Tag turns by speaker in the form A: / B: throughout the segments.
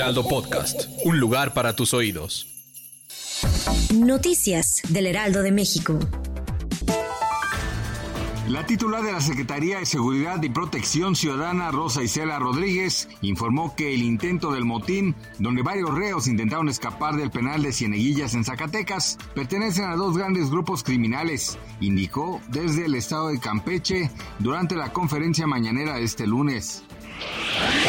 A: Heraldo Podcast, un lugar para tus oídos.
B: Noticias del Heraldo de México.
C: La titular de la Secretaría de Seguridad y Protección Ciudadana, Rosa Isela Rodríguez, informó que el intento del motín, donde varios reos intentaron escapar del penal de Cieneguillas en Zacatecas, pertenecen a dos grandes grupos criminales, indicó desde el estado de Campeche durante la conferencia mañanera de este lunes.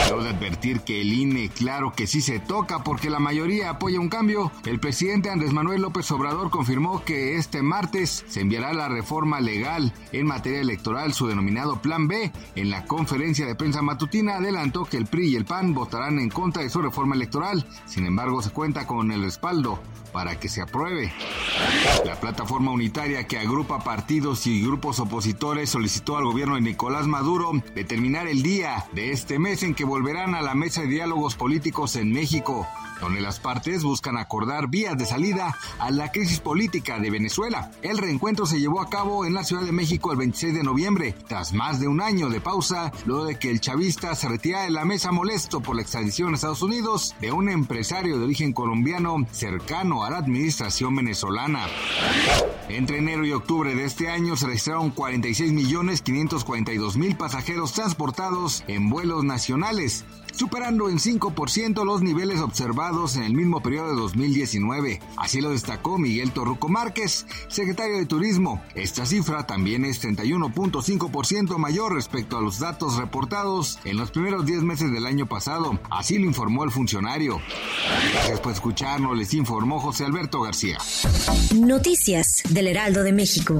C: Debo de advertir que el INE, claro que sí se toca porque la mayoría apoya un cambio. El presidente Andrés Manuel López Obrador confirmó que este martes se enviará la reforma legal en materia electoral, su denominado Plan B. En la conferencia de prensa matutina adelantó que el PRI y el PAN votarán en contra de su reforma electoral. Sin embargo, se cuenta con el respaldo para que se apruebe. La plataforma unitaria que agrupa partidos y grupos opositores solicitó al gobierno de Nicolás Maduro determinar el día de este mes que volverán a la mesa de diálogos políticos en México donde las partes buscan acordar vías de salida a la crisis política de Venezuela. El reencuentro se llevó a cabo en la Ciudad de México el 26 de noviembre, tras más de un año de pausa, luego de que el chavista se retirara de la mesa molesto por la extradición a Estados Unidos de un empresario de origen colombiano cercano a la administración venezolana. Entre enero y octubre de este año se registraron 46.542.000 pasajeros transportados en vuelos superando en 5% los niveles observados en el mismo periodo de 2019. Así lo destacó Miguel Torruco Márquez, secretario de Turismo. Esta cifra también es 31.5% mayor respecto a los datos reportados en los primeros 10 meses del año pasado. Así lo informó el funcionario. Gracias por escucharnos, les informó José Alberto García.
B: Noticias del Heraldo de México.